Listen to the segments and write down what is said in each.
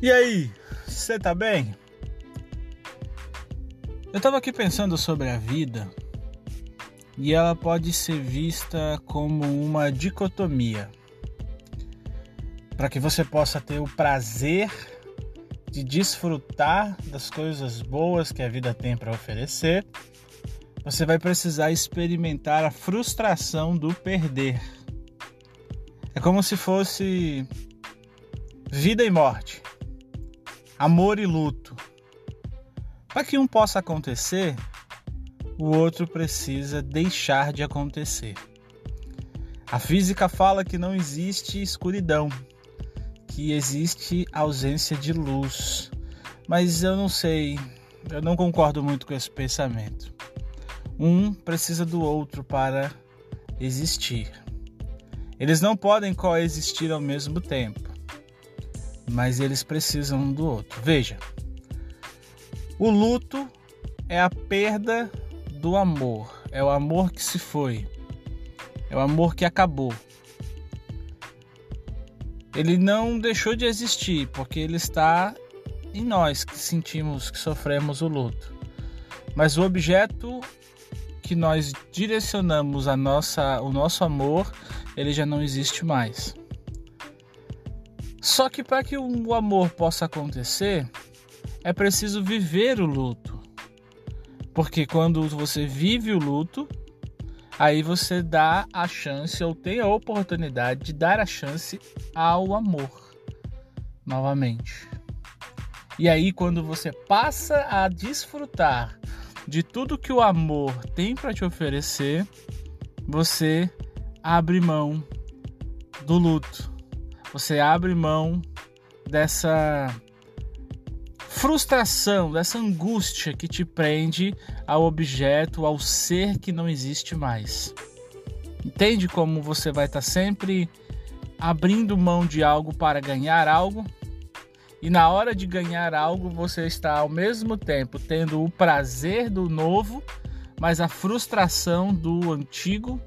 E aí, você tá bem? Eu tava aqui pensando sobre a vida e ela pode ser vista como uma dicotomia. Para que você possa ter o prazer de desfrutar das coisas boas que a vida tem para oferecer, você vai precisar experimentar a frustração do perder. É como se fosse vida e morte amor e luto. Para que um possa acontecer, o outro precisa deixar de acontecer. A física fala que não existe escuridão, que existe ausência de luz. Mas eu não sei, eu não concordo muito com esse pensamento. Um precisa do outro para existir. Eles não podem coexistir ao mesmo tempo mas eles precisam um do outro. Veja, o luto é a perda do amor, é o amor que se foi, é o amor que acabou. Ele não deixou de existir porque ele está em nós que sentimos, que sofremos o luto. Mas o objeto que nós direcionamos a nossa, o nosso amor, ele já não existe mais. Só que para que o amor possa acontecer, é preciso viver o luto. Porque quando você vive o luto, aí você dá a chance ou tem a oportunidade de dar a chance ao amor novamente. E aí quando você passa a desfrutar de tudo que o amor tem para te oferecer, você abre mão do luto você abre mão dessa frustração, dessa angústia que te prende ao objeto, ao ser que não existe mais. Entende como você vai estar sempre abrindo mão de algo para ganhar algo? E na hora de ganhar algo, você está ao mesmo tempo tendo o prazer do novo, mas a frustração do antigo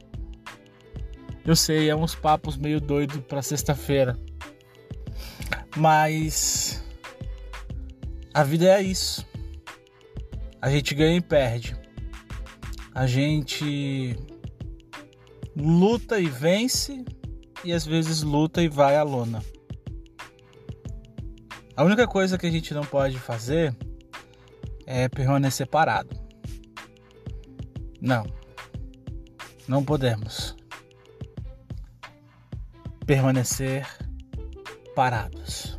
eu sei, é uns papos meio doido para sexta-feira. Mas a vida é isso. A gente ganha e perde. A gente luta e vence e às vezes luta e vai à lona. A única coisa que a gente não pode fazer é permanecer parado. Não. Não podemos permanecer parados.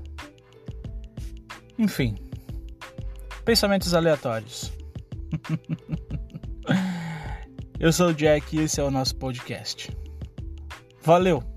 Enfim, pensamentos aleatórios. Eu sou o Jack e esse é o nosso podcast. Valeu!